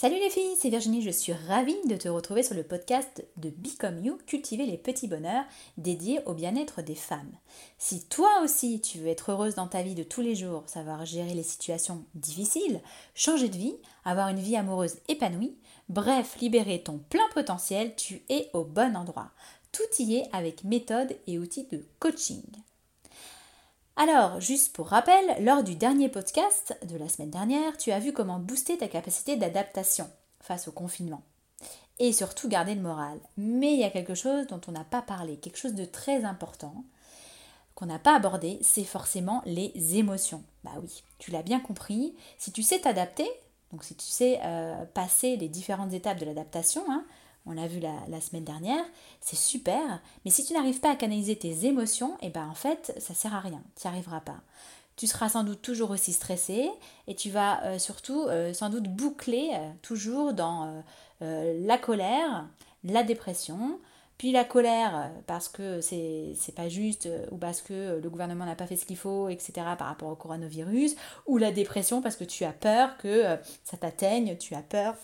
Salut les filles, c'est Virginie, je suis ravie de te retrouver sur le podcast de Become You, cultiver les petits bonheurs dédiés au bien-être des femmes. Si toi aussi tu veux être heureuse dans ta vie de tous les jours, savoir gérer les situations difficiles, changer de vie, avoir une vie amoureuse épanouie, bref, libérer ton plein potentiel, tu es au bon endroit. Tout y est avec méthode et outils de coaching. Alors, juste pour rappel, lors du dernier podcast de la semaine dernière, tu as vu comment booster ta capacité d'adaptation face au confinement. Et surtout garder le moral. Mais il y a quelque chose dont on n'a pas parlé, quelque chose de très important qu'on n'a pas abordé, c'est forcément les émotions. Bah oui, tu l'as bien compris, si tu sais t'adapter, donc si tu sais euh, passer les différentes étapes de l'adaptation, hein, on l'a vu la, semaine dernière, c'est super, mais si tu n'arrives pas à canaliser tes émotions, et eh ben en fait, ça sert à rien, tu n'y arriveras pas. Tu seras sans doute toujours aussi stressé et tu vas euh, surtout euh, sans doute boucler euh, toujours dans la colère, la dépression, puis la colère parce que c'est, c'est pas juste ou parce que le gouvernement n'a pas fait ce qu'il faut, etc. par rapport au coronavirus, ou la dépression parce que tu as peur que ça t'atteigne, tu as peur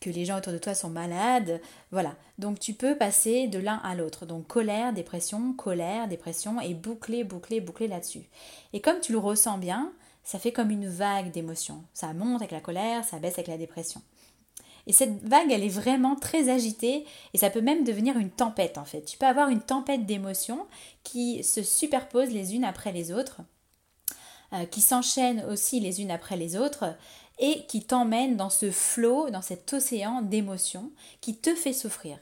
que les gens autour de toi sont malades. Voilà. Donc tu peux passer de l'un à l'autre. Donc colère, dépression, colère, dépression et boucler, boucler, boucler là-dessus. Et comme tu le ressens bien, ça fait comme une vague d'émotions. Ça monte avec la colère, ça baisse avec la dépression. Et cette vague, elle est vraiment très agitée et ça peut même devenir une tempête en fait. Tu peux avoir une tempête d'émotions qui se superposent les unes après les autres, euh, qui s'enchaînent aussi les unes après les autres et qui t'emmène dans ce flot, dans cet océan d'émotions qui te fait souffrir.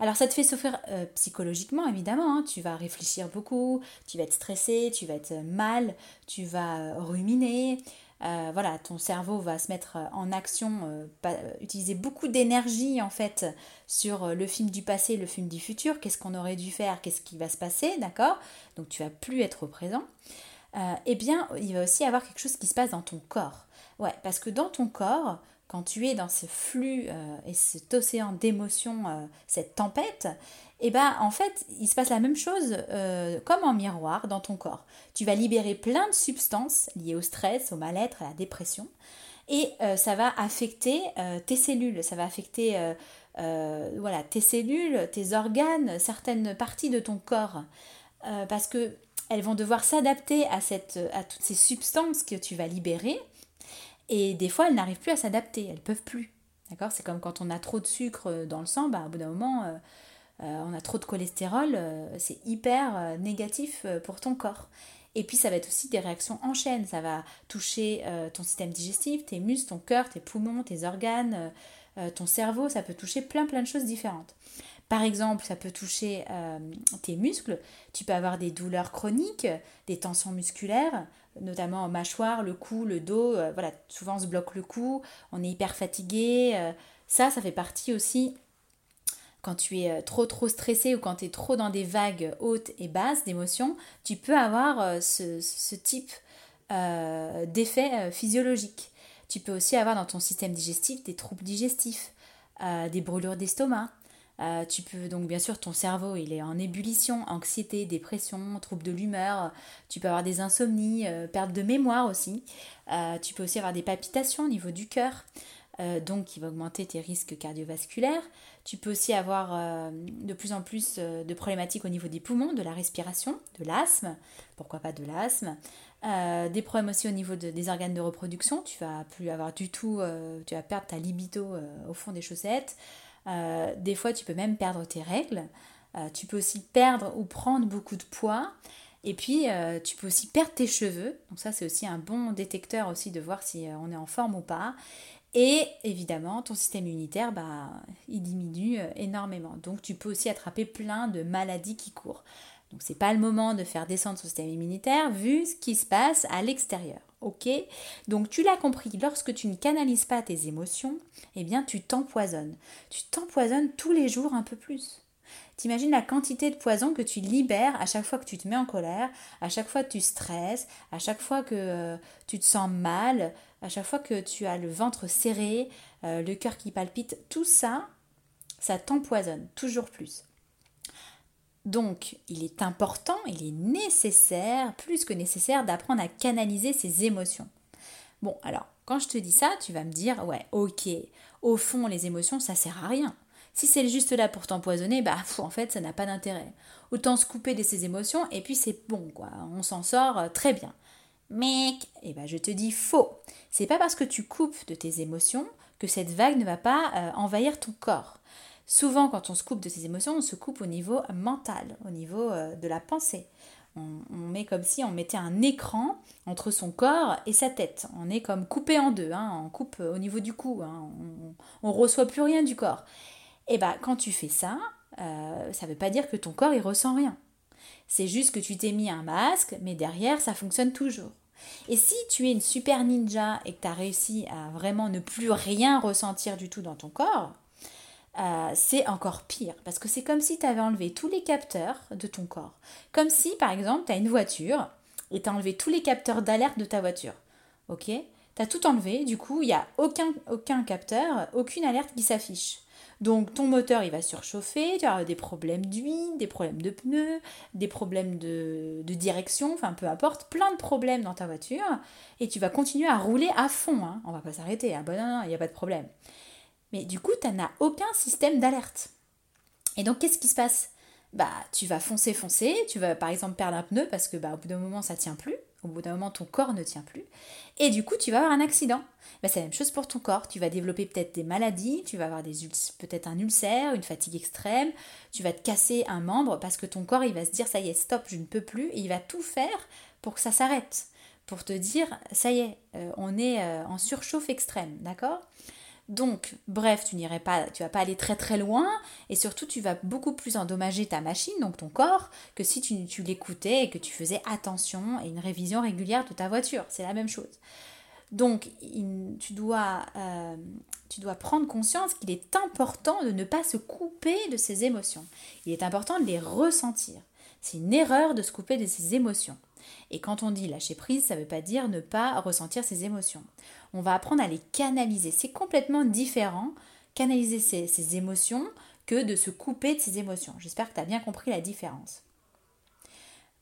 Alors ça te fait souffrir euh, psychologiquement évidemment, hein. tu vas réfléchir beaucoup, tu vas être stressé, tu vas être mal, tu vas euh, ruminer, euh, voilà, ton cerveau va se mettre en action, utiliser beaucoup d'énergie en fait sur le film du passé, le film du futur, qu'est-ce qu'on aurait dû faire, qu'est-ce qui va se passer, d'accord? Donc tu vas plus être présent. eh bien, il va aussi y avoir quelque chose qui se passe dans ton corps. Ouais, parce que dans ton corps, quand tu es dans ce flux euh, et cet océan d'émotions, euh, cette tempête, et eh ben en fait, il se passe la même chose euh, comme en miroir dans ton corps. Tu vas libérer plein de substances liées au stress, au mal-être, à la dépression, et ça va affecter tes cellules, ça va affecter voilà tes cellules, tes organes, certaines parties de ton corps, parce que elles vont devoir s'adapter à, cette, à toutes ces substances que tu vas libérer et des fois, elles n'arrivent plus à s'adapter, elles peuvent plus. D'accord? C'est comme quand on a trop de sucre euh, dans le sang, bah, au bout d'un moment, euh, euh, on a trop de cholestérol, c'est hyper négatif pour ton corps. Et puis ça va être aussi des réactions en chaîne, ça va toucher ton système digestif, tes muscles, ton cœur, tes poumons, tes organes, ton cerveau, ça peut toucher plein plein de choses différentes. Par exemple, ça peut toucher tes muscles, tu peux avoir des douleurs chroniques, des tensions musculaires, notamment en mâchoire, le cou, le dos. Euh, voilà, souvent on se bloque le cou, on est hyper fatigué. Euh, ça, ça fait partie aussi quand tu es euh, trop trop stressé ou quand tu es trop dans des vagues hautes et basses d'émotions, tu peux avoir ce, type d'effet physiologique. Tu peux aussi avoir dans ton système digestif des troubles digestifs, des brûlures d'estomac, euh, tu peux donc bien sûr ton cerveau il est en ébullition, anxiété, dépression, troubles de l'humeur. Tu peux avoir des insomnies, euh, perte de mémoire aussi. Euh, tu peux aussi avoir des palpitations au niveau du cœur, donc qui va augmenter tes risques cardiovasculaires. Tu peux aussi avoir de plus en plus de problématiques au niveau des poumons, de la respiration, de l'asthme, pourquoi pas de l'asthme? des problèmes aussi au niveau des organes de reproduction, tu vas plus avoir du tout, tu vas perdre ta libido au fond des chaussettes. Euh, des fois, tu peux même perdre tes règles. Euh, tu peux aussi perdre ou prendre beaucoup de poids. Et puis, euh, tu peux aussi perdre tes cheveux. Donc ça, c'est aussi un bon détecteur aussi de voir si on est en forme ou pas. Et évidemment, ton système immunitaire, bah, il diminue énormément. Donc, tu peux aussi attraper plein de maladies qui courent. Donc, c'est pas le moment de faire descendre ton système immunitaire vu ce qui se passe à l'extérieur. Ok? Donc tu l'as compris, lorsque tu ne canalises pas tes émotions, eh bien tu t'empoisonnes. Tu t'empoisonnes tous les jours un peu plus. T'imagines la quantité de poison que tu libères à chaque fois que tu te mets en colère, à chaque fois que tu stresses, à chaque fois que euh, tu te sens mal, à chaque fois que tu as le ventre serré, euh, le cœur qui palpite, tout ça, ça t'empoisonne toujours plus. Donc, il est important, il est nécessaire, plus que nécessaire, d'apprendre à canaliser ses émotions. Bon, alors, quand je te dis ça, tu vas me dire, ouais, ok, au fond, les émotions, ça sert à rien. Si c'est juste là pour t'empoisonner, bah en fait, ça n'a pas d'intérêt. Autant se couper de ses émotions et puis c'est bon, quoi. On s'en sort euh, très bien. Mais, eh ben, je te dis faux. C'est pas parce que tu coupes de tes émotions que cette vague ne va pas euh, envahir ton corps. Souvent, quand on se coupe de ses émotions, on se coupe au niveau mental, au niveau euh, de la pensée. On, met comme si on mettait un écran entre son corps et sa tête. On est comme coupé en deux, hein. on coupe au niveau du cou, hein. on, ne reçoit plus rien du corps. Et eh bien, quand tu fais ça, euh, ça ne veut pas dire que ton corps il ressent rien. C'est juste que tu t'es mis un masque, mais derrière ça fonctionne toujours. Et si tu es une super ninja et que tu as réussi à vraiment ne plus rien ressentir du tout dans ton corps, euh, c'est encore pire. Parce que c'est comme si tu avais enlevé tous les capteurs de ton corps. Comme si, par exemple, tu as une voiture et tu as enlevé tous les capteurs d'alerte de ta voiture. Ok? Tu as tout enlevé, du coup, il n'y a aucun, aucun capteur, aucune alerte qui s'affiche. Donc ton moteur il va surchauffer, tu auras des problèmes d'huile, des problèmes de pneus, des problèmes de, direction, enfin peu importe, plein de problèmes dans ta voiture et tu vas continuer à rouler à fond. Hein. On va pas s'arrêter, hein. bon, non, il n'y a pas de problème. Mais du coup, tu n'as aucun système d'alerte. Et donc, qu'est-ce qui se passe? Bah, tu vas foncer, foncer, tu vas par exemple perdre un pneu parce que bah, au bout d'un moment, ça tient plus. Au bout d'un moment, ton corps ne tient plus. Et du coup, tu vas avoir un accident. Bah, c'est la même chose pour ton corps. Tu vas développer peut-être des maladies, tu vas avoir peut-être un ulcère, une fatigue extrême, tu vas te casser un membre parce que ton corps, il va se dire, ça y est, stop, je ne peux plus. Et il va tout faire pour que ça s'arrête. Pour te dire, ça y est, euh, on est euh, en surchauffe extrême, d'accord? Donc, bref, tu n'irais pas, tu vas pas aller très très loin, et surtout tu vas beaucoup plus endommager ta machine, donc ton corps, que si tu, l'écoutais et que tu faisais attention et une révision régulière de ta voiture. C'est la même chose. Donc, tu, dois, euh, tu dois prendre conscience qu'il est important de ne pas se couper de ses émotions. Il est important de les ressentir. C'est une erreur de se couper de ses émotions. Et quand on dit lâcher prise, ça ne veut pas dire ne pas ressentir ses émotions. On va apprendre à les canaliser. C'est complètement différent, canaliser ses, émotions, que de se couper de ses émotions. J'espère que tu as bien compris la différence.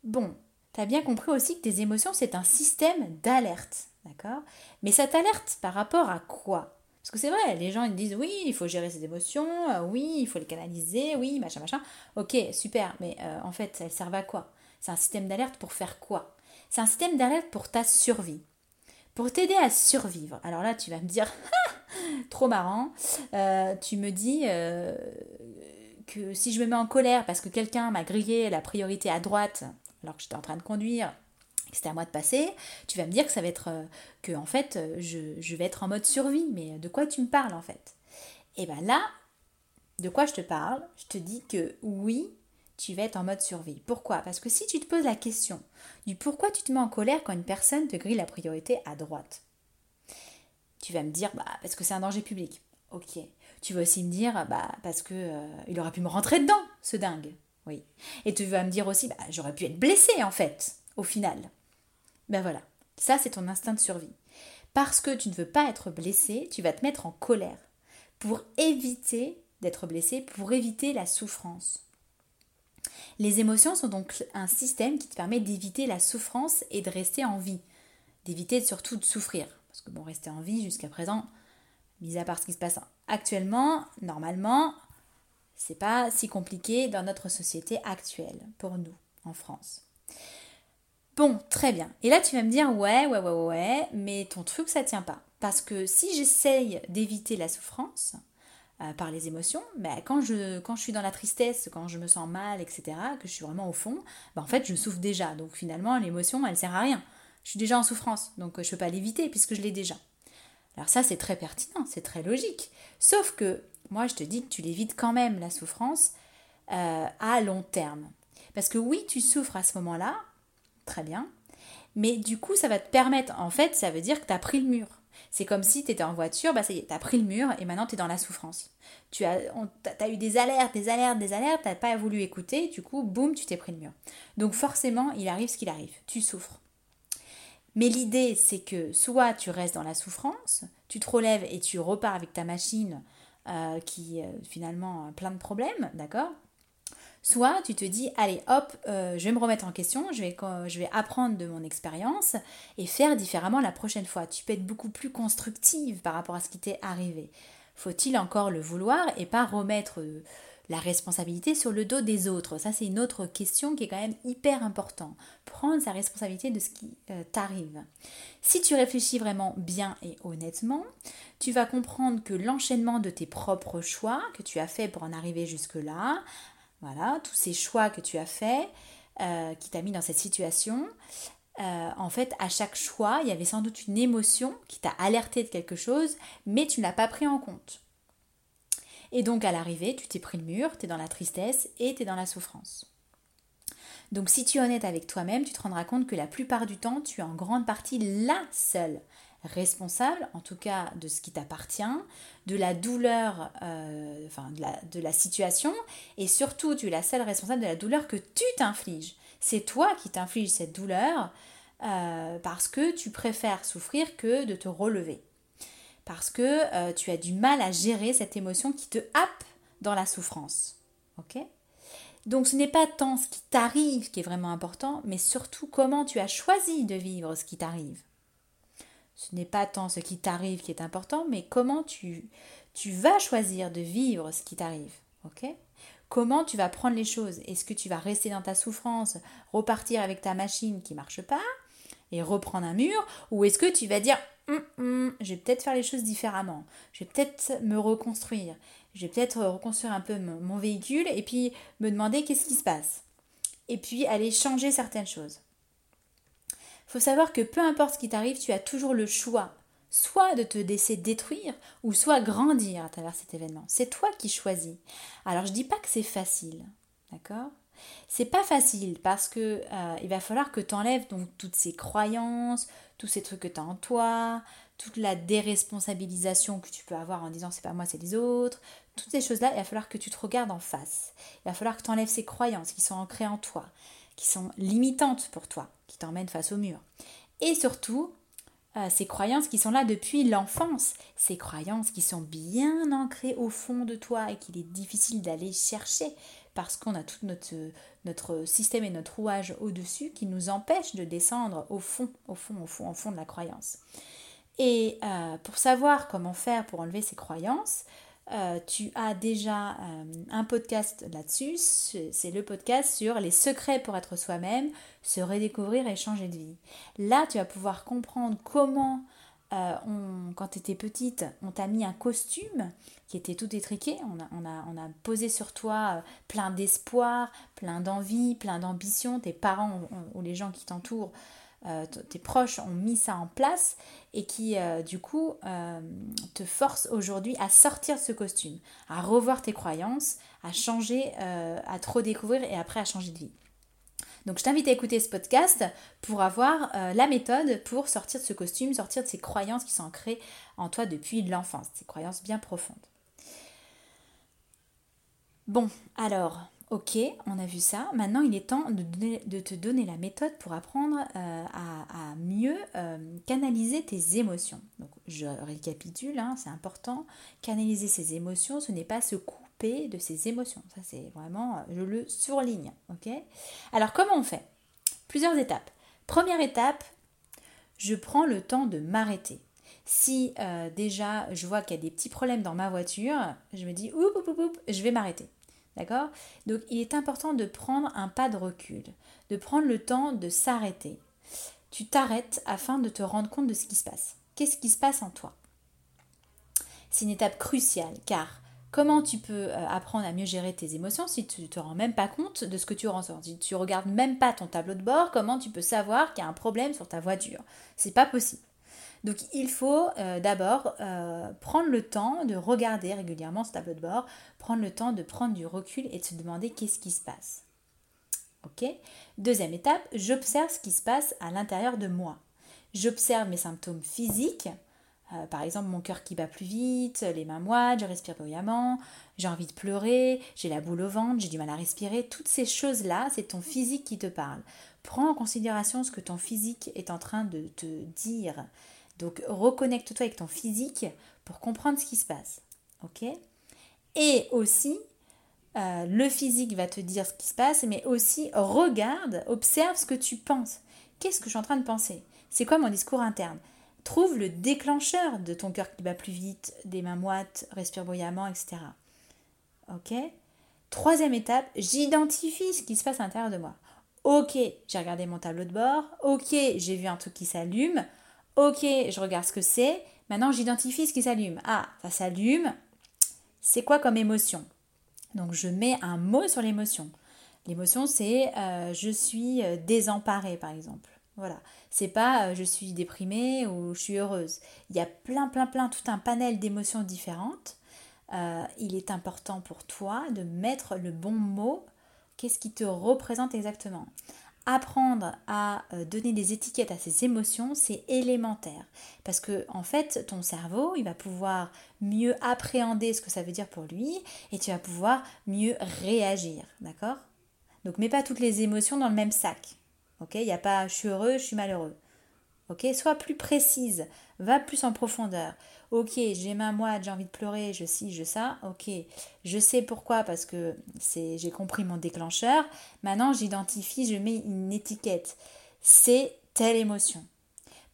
Bon, tu as bien compris aussi que tes émotions, c'est un système d'alerte. D'accord? Mais cette alerte par rapport à quoi? Parce que c'est vrai, les gens ils disent oui, il faut gérer ses émotions, euh, oui, il faut les canaliser, oui, machin, machin. Ok, super, mais euh, en fait, elles servent à quoi? C'est un système d'alerte pour faire quoi? C'est un système d'alerte pour ta survie. Pour t'aider à survivre. Alors là, tu vas me dire, trop marrant. Euh, tu me dis euh, que si je me mets en colère parce que quelqu'un m'a grillé la priorité à droite alors que j'étais en train de conduire, c'était à moi de passer, tu vas me dire que ça va être euh, que en fait je, je, vais être en mode survie. Mais de quoi tu me parles en fait? Et bien là, de quoi je te parle? Je te dis que oui, tu vas être en mode survie. Pourquoi? Parce que si tu te poses la question du pourquoi tu te mets en colère quand une personne te grille la priorité à droite, tu vas me dire bah parce que c'est un danger public. Ok. Tu vas aussi me dire bah parce que euh, il aurait pu me rentrer dedans, ce dingue. Oui. Et tu vas me dire aussi bah j'aurais pu être blessé en fait, au final. Ben voilà. Ça c'est ton instinct de survie. Parce que tu ne veux pas être blessé, tu vas te mettre en colère pour éviter d'être blessé, pour éviter la souffrance. Les émotions sont donc un système qui te permet d'éviter la souffrance et de rester en vie, d'éviter surtout de souffrir. Parce que bon, rester en vie jusqu'à présent, mis à part ce qui se passe actuellement, normalement, c'est pas si compliqué dans notre société actuelle, pour nous, en France. Bon, très bien. Et là, tu vas me dire, ouais, ouais, ouais, ouais, mais ton truc, ça tient pas. Parce que si j'essaye d'éviter la souffrance, euh, par les émotions, mais quand je, quand je suis dans la tristesse, quand je me sens mal, etc., que je suis vraiment au fond, bah en fait je souffre déjà. Donc finalement l'émotion elle sert à rien. Je suis déjà en souffrance, donc je ne peux pas l'éviter puisque je l'ai déjà. Alors ça c'est très pertinent, c'est très logique. Sauf que moi je te dis que tu l'évites quand même la souffrance euh, à long terme. Parce que oui tu souffres à ce moment-là, très bien, mais du coup ça va te permettre, en fait ça veut dire que tu as pris le mur. C'est comme si tu étais en voiture, bah ça y est, tu as pris le mur et maintenant tu es dans la souffrance. Tu as, as eu des alertes, des alertes, des alertes, tu pas voulu écouter, du coup, boum, tu t'es pris le mur. Donc forcément, il arrive ce qu'il arrive, tu souffres. Mais l'idée, c'est que soit tu restes dans la souffrance, tu te relèves et tu repars avec ta machine euh, qui euh, finalement a plein de problèmes, d'accord? Soit tu te dis, allez hop, euh, je vais me remettre en question, je vais, apprendre de mon expérience et faire différemment la prochaine fois. Tu peux être beaucoup plus constructive par rapport à ce qui t'est arrivé. Faut-il encore le vouloir et pas remettre euh, la responsabilité sur le dos des autres? Ça, c'est une autre question qui est quand même hyper importante. Prendre sa responsabilité de ce qui euh, t'arrive. Si tu réfléchis vraiment bien et honnêtement, tu vas comprendre que l'enchaînement de tes propres choix que tu as fait pour en arriver jusque-là, voilà, tous ces choix que tu as faits, euh, qui t'a mis dans cette situation, euh, en fait, à chaque choix, il y avait sans doute une émotion qui t'a alerté de quelque chose, mais tu ne l'as pas pris en compte. Et donc, à l'arrivée, tu t'es pris le mur, tu es dans la tristesse et tu es dans la souffrance. Donc, si tu es honnête avec toi-même, tu te rendras compte que la plupart du temps, tu es en grande partie la seule responsable, en tout cas de ce qui t'appartient, de la douleur, euh, enfin de la, situation, et surtout tu es la seule responsable de la douleur que tu t'infliges. C'est toi qui t'infliges cette douleur euh, parce que tu préfères souffrir que de te relever. Parce que euh, tu as du mal à gérer cette émotion qui te happe dans la souffrance. Ok? Donc ce n'est pas tant ce qui t'arrive qui est vraiment important, mais surtout comment tu as choisi de vivre ce qui t'arrive ce n'est pas tant ce qui t'arrive qui est important, mais comment tu, tu vas choisir de vivre ce qui t'arrive. Comment tu vas prendre les choses? Est-ce que tu vas rester dans ta souffrance, repartir avec ta machine qui marche pas et reprendre un mur? Ou est-ce que tu vas dire hum, hum, je vais peut-être faire les choses différemment, je vais peut-être me reconstruire, je vais peut-être reconstruire un peu mon véhicule et puis me demander qu'est-ce qui se passe? Et puis aller changer certaines choses faut savoir que peu importe ce qui t'arrive, tu as toujours le choix, soit de te laisser détruire, ou soit grandir à travers cet événement. C'est toi qui choisis. Alors je dis pas que c'est facile, d'accord? C'est pas facile parce que euh, il va falloir que tu enlèves donc toutes ces croyances, tous ces trucs que tu as en toi, toute la déresponsabilisation que tu peux avoir en disant c'est pas moi, c'est les autres, toutes ces choses-là, il va falloir que tu te regardes en face. Il va falloir que tu enlèves ces croyances qui sont ancrées en toi, qui sont limitantes pour toi qui face au mur. Et surtout, euh, ces croyances qui sont là depuis l'enfance, ces croyances qui sont bien ancrées au fond de toi et qu'il est difficile d'aller chercher parce qu'on a tout notre, notre système et notre rouage au-dessus qui nous empêche de descendre au fond, au fond, au fond, au fond de la croyance. Et euh, pour savoir comment faire pour enlever ces croyances, euh, tu as déjà euh, un podcast là-dessus. C'est le podcast sur les secrets pour être soi-même, se redécouvrir et changer de vie. Là, tu vas pouvoir comprendre comment, euh, quand tu étais petite, on t'a mis un costume qui était tout étriqué. On a, on a, on a posé sur toi plein d'espoir, plein d'envie, plein d'ambition. Tes parents ou les gens qui t'entourent euh, tes proches ont mis ça en place et qui euh, du coup euh, te force aujourd'hui à sortir de ce costume, à revoir tes croyances, à changer, à te redécouvrir et après à changer de vie. Donc je t'invite à écouter ce podcast pour avoir la méthode pour sortir de ce costume, sortir de ces croyances qui sont ancrées en toi depuis l'enfance, ces croyances bien profondes. Bon, alors, Ok, on a vu ça. Maintenant, il est temps de, te donner la méthode pour apprendre euh, à, mieux euh, canaliser tes émotions. Donc, je récapitule, hein, c'est important. Canaliser ses émotions, ce n'est pas se couper de ses émotions. Ça, c'est vraiment, euh, je le surligne. Ok? Alors, comment on fait? Plusieurs étapes. Première étape, je prends le temps de m'arrêter. Si déjà je vois qu'il y a des petits problèmes dans ma voiture, je me dis, oup, oup, oup, oup je vais m'arrêter. D'accord? Donc il est important de prendre un pas de recul, de prendre le temps de s'arrêter. Tu t'arrêtes afin de te rendre compte de ce qui se passe. Qu'est-ce qui se passe en toi? C'est une étape cruciale car comment tu peux euh, apprendre à mieux gérer tes émotions si tu ne te rends même pas compte de ce que tu ressens? Si tu regardes même pas ton tableau de bord, comment tu peux savoir qu'il y a un problème sur ta voiture? C'est pas possible. Donc il faut euh, d'abord euh, prendre le temps de regarder régulièrement ce tableau de bord, prendre le temps de prendre du recul et de se demander qu'est-ce qui se passe. Ok? Deuxième étape, j'observe ce qui se passe à l'intérieur de moi. J'observe mes symptômes physiques, euh, par exemple mon cœur qui bat plus vite, les mains moites, je respire bruyamment, j'ai envie de pleurer, j'ai la boule au ventre, j'ai du mal à respirer. Toutes ces choses-là, c'est ton physique qui te parle. Prends en considération ce que ton physique est en train de te dire. Donc reconnecte-toi avec ton physique pour comprendre ce qui se passe. Ok? Et aussi, euh, le physique va te dire ce qui se passe, mais aussi regarde, observe ce que tu penses. Qu'est-ce que je suis en train de penser? C'est quoi mon discours interne? Trouve le déclencheur de ton cœur qui bat plus vite, des mains moites, respire bruyamment, etc. Ok? Troisième étape, j'identifie ce qui se passe à l'intérieur de moi. Ok, j'ai regardé mon tableau de bord. Ok, j'ai vu un truc qui s'allume. Ok, je regarde ce que c'est. Maintenant, j'identifie ce qui s'allume. Ah, ça s'allume. C'est quoi comme émotion? Donc, je mets un mot sur l'émotion. L'émotion, c'est euh, je suis euh, désemparée, par exemple. Voilà. C'est pas euh, je suis déprimée ou je suis heureuse. Il y a plein, plein, plein, tout un panel d'émotions différentes. il est important pour toi de mettre le bon mot. Qu'est-ce qui te représente exactement? Apprendre à euh, donner des étiquettes à ses émotions, c'est élémentaire. Parce que, en fait, ton cerveau, il va pouvoir mieux appréhender ce que ça veut dire pour lui et tu vas pouvoir mieux réagir. D'accord? Donc, mets pas toutes les émotions dans le même sac. Ok? Il n'y a pas je suis heureux, je suis malheureux. Ok? Sois plus précise, va plus en profondeur. Ok, j'ai ma moite, j'ai envie de pleurer, je ci, je ça. Ok, je sais pourquoi parce que c'est, j'ai compris mon déclencheur. Maintenant, j'identifie, je mets une étiquette. C'est telle émotion.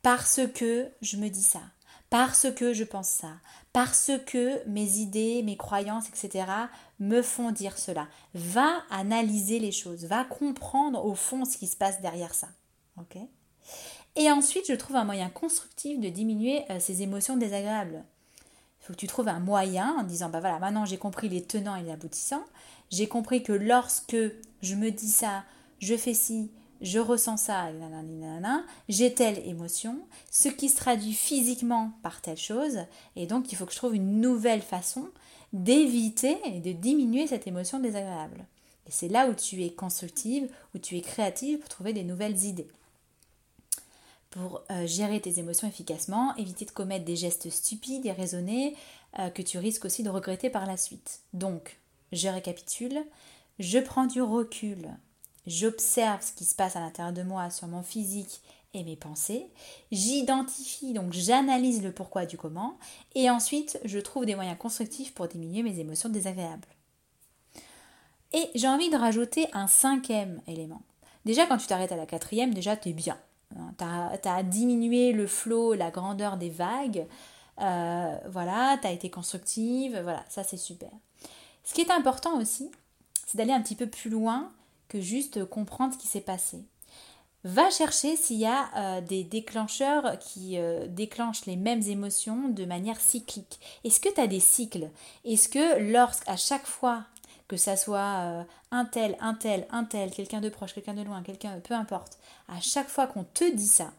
Parce que je me dis ça. Parce que je pense ça. Parce que mes idées, mes croyances, etc. me font dire cela. Va analyser les choses. Va comprendre au fond ce qui se passe derrière ça. Ok? Et ensuite, je trouve un moyen constructif de diminuer euh, ces émotions désagréables. Il faut que tu trouves un moyen en disant, bah voilà, maintenant j'ai compris les tenants et les aboutissants. J'ai compris que lorsque je me dis ça, je fais ci, je ressens ça, j'ai telle émotion, ce qui se traduit physiquement par telle chose, et donc il faut que je trouve une nouvelle façon d'éviter et de diminuer cette émotion désagréable. Et c'est là où tu es constructive, où tu es créative pour trouver des nouvelles idées pour euh, gérer tes émotions efficacement, éviter de commettre des gestes stupides et raisonnés euh, que tu risques aussi de regretter par la suite. Donc, je récapitule, je prends du recul, j'observe ce qui se passe à l'intérieur de moi sur mon physique et mes pensées, j'identifie, donc j'analyse le pourquoi du comment, et ensuite je trouve des moyens constructifs pour diminuer mes émotions désagréables. Et j'ai envie de rajouter un cinquième élément. Déjà, quand tu t'arrêtes à la quatrième, déjà, tu es bien. Tu as, diminué le flot, la grandeur des vagues. Euh, voilà, tu as été constructive. Voilà, ça c'est super. Ce qui est important aussi, c'est d'aller un petit peu plus loin que juste comprendre ce qui s'est passé. Va chercher s'il y a euh, des déclencheurs qui euh, déclenchent les mêmes émotions de manière cyclique. Est-ce que tu as des cycles? Est-ce que lorsqu'à chaque fois que ça soit un tel, un tel, un tel, quelqu'un de proche, quelqu'un de loin, quelqu'un, peu importe, à chaque fois qu'on te dit ça,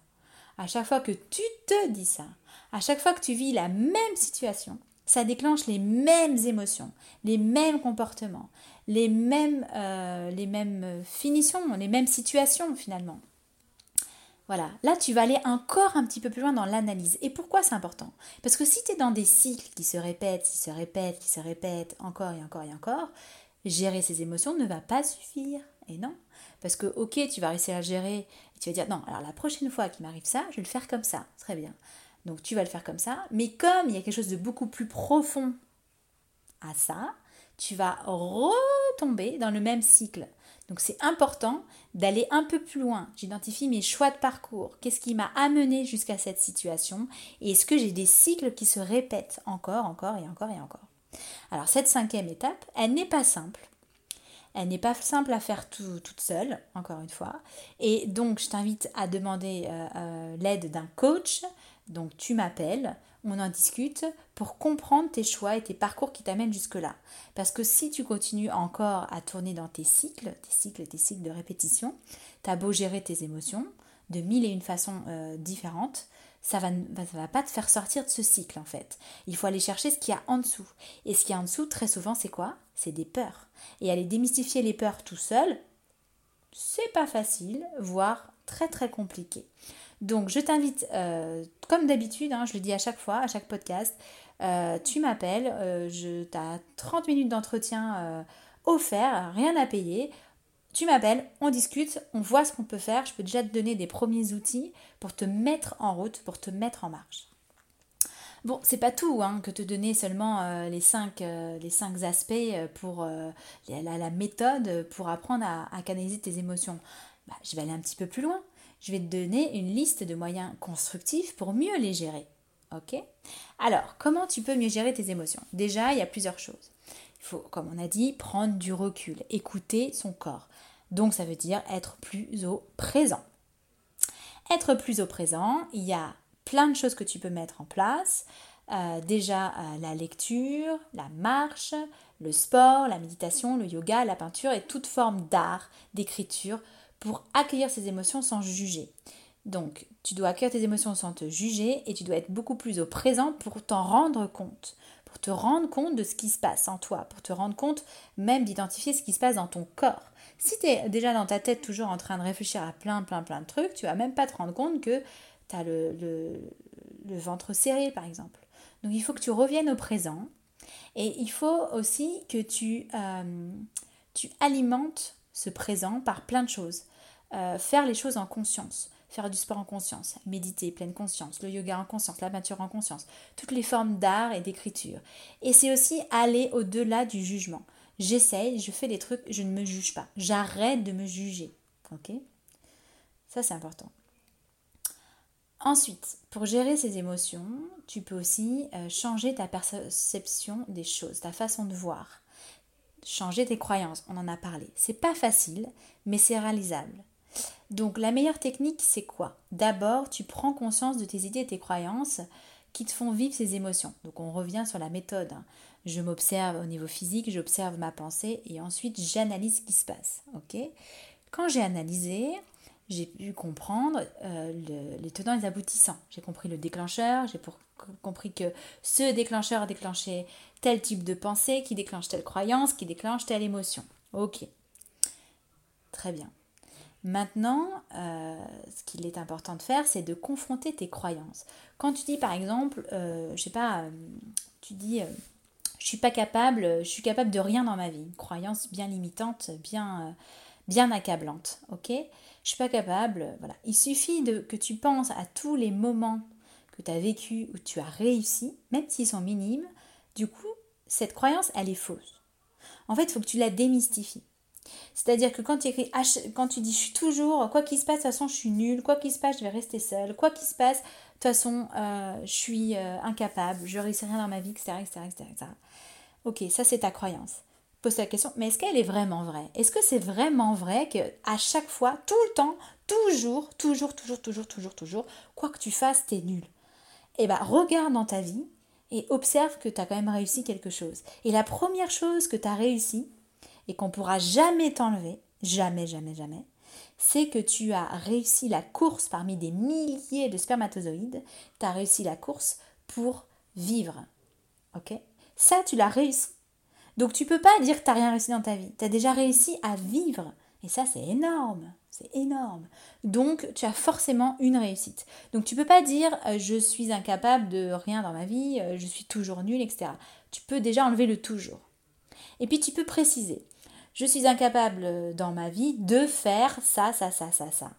à chaque fois que tu te dis ça, à chaque fois que tu vis la même situation, ça déclenche les mêmes émotions, les mêmes comportements, les mêmes, euh, les finitions, les mêmes situations finalement. Voilà, là tu vas aller encore un petit peu plus loin dans l'analyse. Et pourquoi c'est important? Parce que si tu es dans des cycles qui se répètent, qui se répètent, qui se répètent encore et encore et encore, gérer ces émotions ne va pas suffire. Et non. Parce que, ok, tu vas réussir à gérer et tu vas dire, non, alors la prochaine fois qu'il m'arrive ça, je vais le faire comme ça. Très bien. Donc tu vas le faire comme ça. Mais comme il y a quelque chose de beaucoup plus profond à ça, tu vas retomber dans le même cycle. Donc c'est important d'aller un peu plus loin. J'identifie mes choix de parcours. Qu'est-ce qui m'a amené jusqu'à cette situation? Et est-ce que j'ai des cycles qui se répètent encore, encore et encore et encore? Alors cette cinquième étape, elle n'est pas simple. Elle n'est pas simple à faire toute seule, encore une fois. Et donc je t'invite à demander euh, euh, l'aide d'un coach. Donc tu m'appelles, on en discute pour comprendre tes choix et tes parcours qui t'amènent jusque-là. Parce que si tu continues encore à tourner dans tes cycles, tes cycles, tes cycles de répétition, tu as beau gérer tes émotions de mille et une façons euh, différentes, ça va, va pas te faire sortir de ce cycle en fait. Il faut aller chercher ce qu'il y a en dessous. Et ce qu'il y a en dessous, très souvent, c'est quoi? C'est des peurs. Et aller démystifier les peurs tout seul, c'est pas facile, voire très très compliqué. Donc je t'invite, euh, comme d'habitude, hein, je le dis à chaque fois, à chaque podcast, euh, tu m'appelles, euh, tu as 30 minutes d'entretien offert, rien à payer. Tu m'appelles, on discute, on voit ce qu'on peut faire. Je peux déjà te donner des premiers outils pour te mettre en route, pour te mettre en marche. Bon, c'est pas tout hein, que te donner seulement euh, les, cinq, euh, les cinq aspects pour la, méthode pour apprendre à, canaliser tes émotions. Bah, je vais aller un petit peu plus loin. Je vais te donner une liste de moyens constructifs pour mieux les gérer. Ok? Alors, comment tu peux mieux gérer tes émotions? Déjà, il y a plusieurs choses. Il faut, comme on a dit, prendre du recul, écouter son corps. Donc, ça veut dire être plus au présent. Être plus au présent, il y a plein de choses que tu peux mettre en place. Euh, déjà euh, la lecture, la marche, le sport, la méditation, le yoga, la peinture et toute forme d'art, d'écriture pour accueillir ces émotions sans juger. Donc, tu dois accueillir tes émotions sans te juger et tu dois être beaucoup plus au présent pour t'en rendre compte, pour te rendre compte de ce qui se passe en toi, pour te rendre compte même d'identifier ce qui se passe dans ton corps. Si tu es déjà dans ta tête toujours en train de réfléchir à plein, plein, plein de trucs, tu vas même pas te rendre compte que tu as le, ventre serré, par exemple. Donc, il faut que tu reviennes au présent et il faut aussi que tu, euh, alimentes ce présent par plein de choses. Euh, faire les choses en conscience faire du sport en conscience, méditer, pleine conscience, le yoga en conscience, la peinture en conscience, toutes les formes d'art et d'écriture. Et c'est aussi aller au-delà du jugement. J'essaye, je fais des trucs, je ne me juge pas. J'arrête de me juger. Ok? Ça, c'est important. Ensuite, pour gérer ces émotions, tu peux aussi euh, changer ta perception des choses, ta façon de voir. Changer tes croyances, on en a parlé. C'est pas facile, mais c'est réalisable. Donc la meilleure technique, c'est quoi? D'abord, tu prends conscience de tes idées et tes croyances qui te font vivre ces émotions. Donc on revient sur la méthode. Je m'observe au niveau physique, j'observe ma pensée et ensuite j'analyse ce qui se passe. Ok? Quand j'ai analysé, j'ai pu comprendre euh, les tenants et les aboutissants. J'ai compris le déclencheur, j'ai compris que ce déclencheur a déclenché tel type de pensée, qui déclenche telle croyance, qui déclenche telle émotion. Ok. Très bien. Maintenant, euh, ce qu'il est important de faire, c'est de confronter tes croyances. Quand tu dis par exemple, euh, je sais pas, euh, tu dis, je suis pas capable, je suis capable de rien dans ma vie, une croyance bien limitante, bien, bien accablante, ok? Je suis pas capable, voilà. Il suffit de, que tu penses à tous les moments que tu as vécu où tu as réussi, même s'ils sont minimes, du coup, cette croyance, elle est fausse. En fait, il faut que tu la démystifies. C'est-à-dire que quand tu écris, quand tu dis je suis toujours, quoi qu'il se passe, de toute façon je suis nulle, quoi qu'il se passe, je vais rester seule, quoi qu'il se passe, de toute façon euh, je suis euh, incapable, je réussis rien dans ma vie, etc. etc., etc., Ok, ça c'est ta croyance. Pose la question, mais est-ce qu'elle est vraiment vraie? Est-ce que c'est vraiment vrai que à chaque fois, tout le temps, toujours, toujours, toujours, toujours, toujours, toujours, quoi que tu fasses, tu es nul Eh bien, regarde dans ta vie et observe que tu as quand même réussi quelque chose. Et la première chose que tu as réussi, et qu'on pourra jamais t'enlever, jamais, jamais, jamais, c'est que tu as réussi la course parmi des milliers de spermatozoïdes, tu as réussi la course pour vivre. Ok? Ça, tu l'as réussi. Donc tu peux pas dire que tu n'as rien réussi dans ta vie. Tu as déjà réussi à vivre. Et ça, c'est énorme. C'est énorme. Donc, tu as forcément une réussite. Donc, tu peux pas dire euh, je suis incapable de rien dans ma vie, euh, je suis toujours nul, etc. Tu peux déjà enlever le toujours. Et puis, tu peux préciser je suis incapable euh, dans ma vie de faire ça, ça, ça, ça, ça.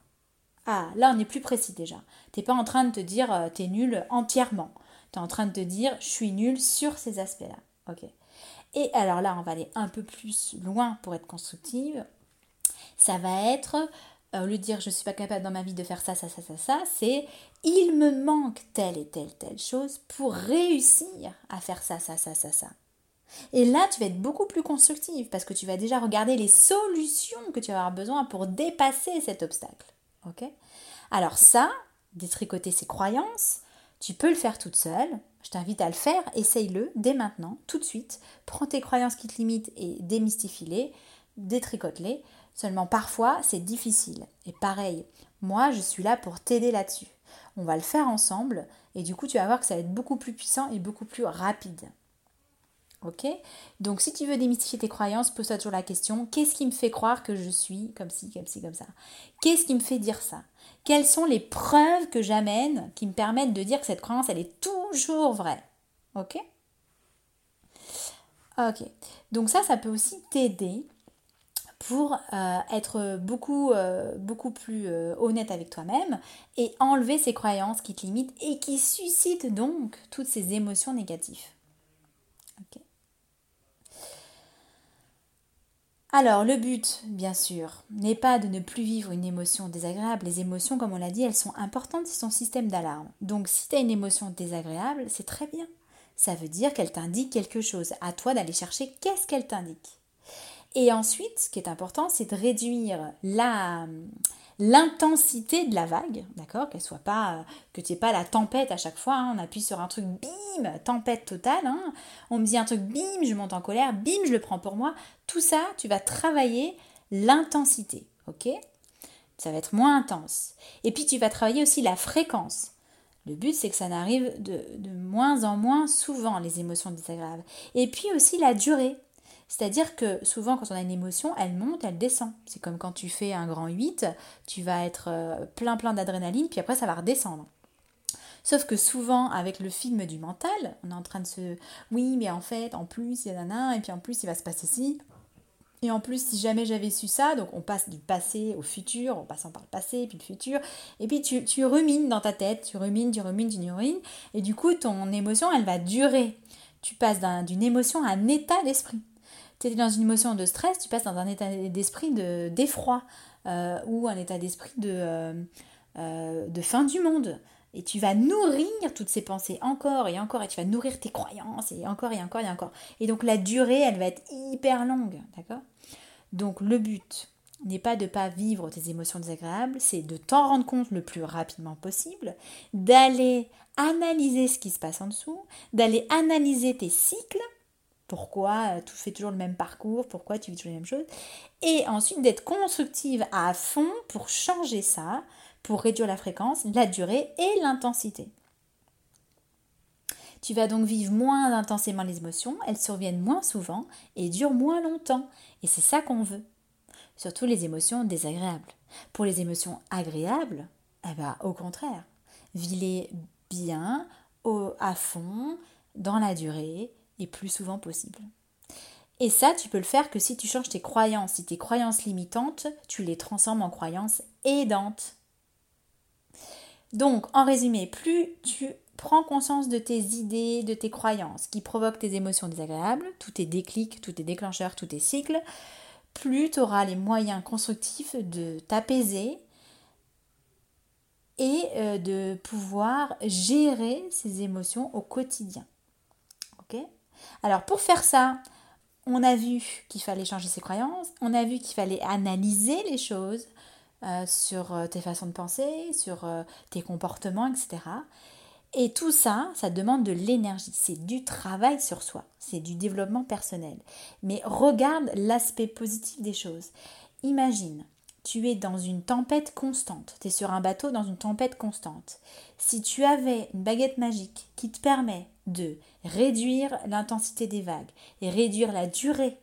Ah, là on est plus précis déjà. T'es pas en train de te dire euh, t'es nul entièrement. Tu es en train de te dire je suis nul sur ces aspects-là. Ok. Et alors là, on va aller un peu plus loin pour être constructive. Ça va être, euh, au lieu de dire je suis pas capable dans ma vie de faire ça, ça, ça, ça, ça, c'est il me manque telle et telle, telle chose pour réussir à faire ça, ça, ça, ça, ça. Et là, tu vas être beaucoup plus constructive parce que tu vas déjà regarder les solutions que tu vas avoir besoin pour dépasser cet obstacle. Ok? Alors ça, détricoter ses croyances, tu peux le faire toute seule. Je t'invite à le faire, essaye-le dès maintenant, tout de suite. Prends tes croyances qui te limitent et démystifie-les, détricote-les. Seulement parfois, c'est difficile. Et pareil, moi, je suis là pour t'aider là-dessus. On va le faire ensemble et du coup, tu vas voir que ça va être beaucoup plus puissant et beaucoup plus rapide. Ok. Donc si tu veux démystifier tes croyances, pose-toi toujours la question qu'est-ce qui me fait croire que je suis comme ci, comme ci, comme ça? Qu'est-ce qui me fait dire ça? Quelles sont les preuves que j'amène qui me permettent de dire que cette croyance, elle est toujours vraie? Ok? Ok. Donc ça, ça peut aussi t'aider pour euh, être beaucoup, euh, beaucoup plus euh, honnête avec toi-même et enlever ces croyances qui te limitent et qui suscitent donc toutes ces émotions négatives. Alors, le but, bien sûr, n'est pas de ne plus vivre une émotion désagréable. Les émotions, comme on l'a dit, elles sont importantes, c'est son système d'alarme. Donc, si tu as une émotion désagréable, c'est très bien. Ça veut dire qu'elle t'indique quelque chose. À toi d'aller chercher qu'est-ce qu'elle t'indique. Et ensuite, ce qui est important, c'est de réduire la l'intensité de la vague, d'accord Qu'elle soit pas que tu n'aies pas la tempête à chaque fois. Hein. on appuie sur un truc, bim, tempête totale. Hein. on me dit un truc, bim, je monte en colère, bim, je le prends pour moi. Tout ça, tu vas travailler l'intensité, ok? Ça va être moins intense. Et puis tu vas travailler aussi la fréquence. Le but, c'est que ça n'arrive de, de moins en moins souvent, les émotions désagréables. Et puis aussi la durée. C'est-à-dire que souvent quand on a une émotion, elle monte, elle descend. C'est comme quand tu fais un grand 8, tu vas être euh, plein plein d'adrénaline, puis après ça va redescendre. Sauf que souvent, avec le film du mental, on est en train de se. Oui, mais en fait, en plus, il y a nana, et puis en plus, il va se passer ci. Et en plus, si jamais j'avais su ça, donc on passe du passé au futur, en passant par le passé, puis le futur, et puis tu, tu rumines dans ta tête, tu rumines, tu rumines, tu rumines, et du coup, ton émotion, elle va durer. Tu passes d'une émotion à un état d'esprit tu es dans une émotion de stress, tu passes dans un état d'esprit d'effroi euh, ou un état d'esprit de, euh, euh, de fin du monde. Et tu vas nourrir toutes ces pensées encore et encore, et tu vas nourrir tes croyances, et encore et encore et encore. Et donc la durée, elle va être hyper longue, d'accord? Donc le but n'est pas de ne pas vivre tes émotions désagréables, c'est de t'en rendre compte le plus rapidement possible, d'aller analyser ce qui se passe en dessous, d'aller analyser tes cycles, pourquoi euh, tu fais toujours le même parcours, pourquoi tu vis toujours les mêmes choses. Et ensuite d'être constructive à fond pour changer ça, pour réduire la fréquence, la durée et l'intensité. Tu vas donc vivre moins intensément les émotions, elles surviennent moins souvent et durent moins longtemps. Et c'est ça qu'on veut. Surtout les émotions désagréables. Pour les émotions agréables, eh ben, au contraire, vis-les bien, au, à fond, dans la durée, plus souvent possible. Et ça, tu peux le faire que si tu changes tes croyances. Si tes croyances limitantes, tu les transformes en croyances aidantes. Donc, en résumé, plus tu prends conscience de tes idées, de tes croyances qui provoquent tes émotions désagréables, tous tes déclics, tous tes déclencheurs, tous tes cycles, plus tu auras les moyens constructifs de t'apaiser et euh, de pouvoir gérer ces émotions au quotidien. Ok? Alors pour faire ça, on a vu qu'il fallait changer ses croyances, on a vu qu'il fallait analyser les choses euh, sur euh, tes façons de penser, sur euh, tes comportements, etc. Et tout ça, ça demande de l'énergie, c'est du travail sur soi, c'est du développement personnel. Mais regarde l'aspect positif des choses. Imagine, tu es dans une tempête constante, tu es sur un bateau dans une tempête constante. Si tu avais une baguette magique qui te permet de réduire l'intensité des vagues et réduire la durée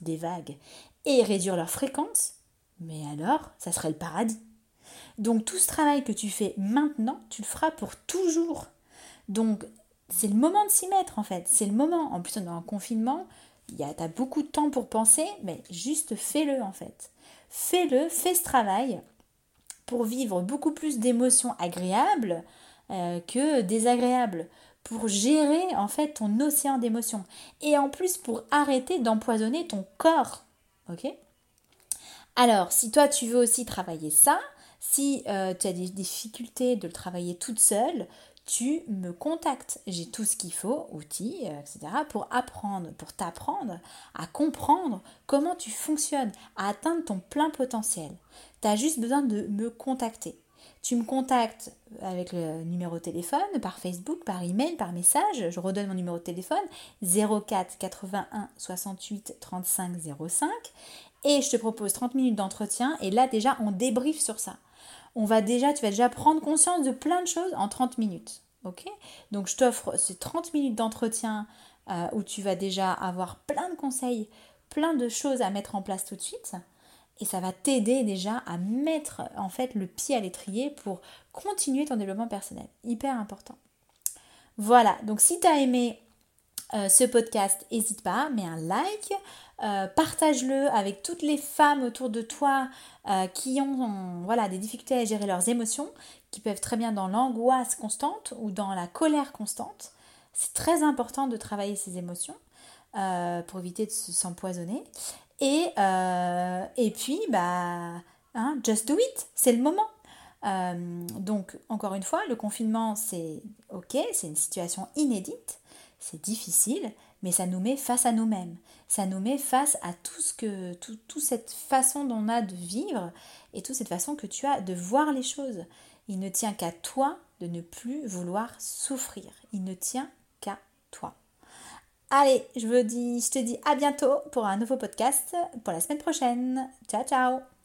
des vagues et réduire leur fréquence, mais alors, ça serait le paradis. Donc tout ce travail que tu fais maintenant, tu le feras pour toujours. Donc c'est le moment de s'y mettre en fait, c'est le moment. En plus, on est en confinement, tu as beaucoup de temps pour penser, mais juste fais-le en fait. Fais-le, fais ce travail pour vivre beaucoup plus d'émotions agréables euh, que désagréables pour gérer en fait ton océan d'émotions et en plus pour arrêter d'empoisonner ton corps. Ok? Alors, si toi tu veux aussi travailler ça, si euh, tu as des difficultés de le travailler toute seule, tu me contactes. J'ai tout ce qu'il faut, outils, euh, etc., pour apprendre, pour t'apprendre à comprendre comment tu fonctionnes, à atteindre ton plein potentiel. Tu as juste besoin de me contacter. Tu me contactes avec le numéro de téléphone, par Facebook, par email, par message. Je redonne mon numéro de téléphone 04 81 68 35 05 et je te propose 30 minutes d'entretien et là déjà on débriefe sur ça. On va déjà, tu vas déjà prendre conscience de plein de choses en 30 minutes. Ok? Donc je t'offre ces 30 minutes d'entretien euh, où tu vas déjà avoir plein de conseils, plein de choses à mettre en place tout de suite et ça va t'aider déjà à mettre en fait le pied à l'étrier pour continuer ton développement personnel. Hyper important. Voilà, donc si tu as aimé euh, ce podcast, n'hésite pas, mets un like, euh, partage-le avec toutes les femmes autour de toi euh, qui ont voilà, des difficultés à gérer leurs émotions, qui peuvent très bien dans l'angoisse constante ou dans la colère constante. C'est très important de travailler ces émotions pour éviter de s'empoisonner. Et, et puis, bah, hein, just do it, c'est le moment. donc, encore une fois, le confinement, c'est ok, c'est une situation inédite, c'est difficile, mais ça nous met face à nous-mêmes. Ça nous met face à tout ce que, toute cette façon dont on a de vivre et toute cette façon que tu as de voir les choses. Il ne tient qu'à toi de ne plus vouloir souffrir. Il ne tient qu'à toi. Allez, je, dis, je te dis à bientôt pour un nouveau podcast pour la semaine prochaine. Ciao, ciao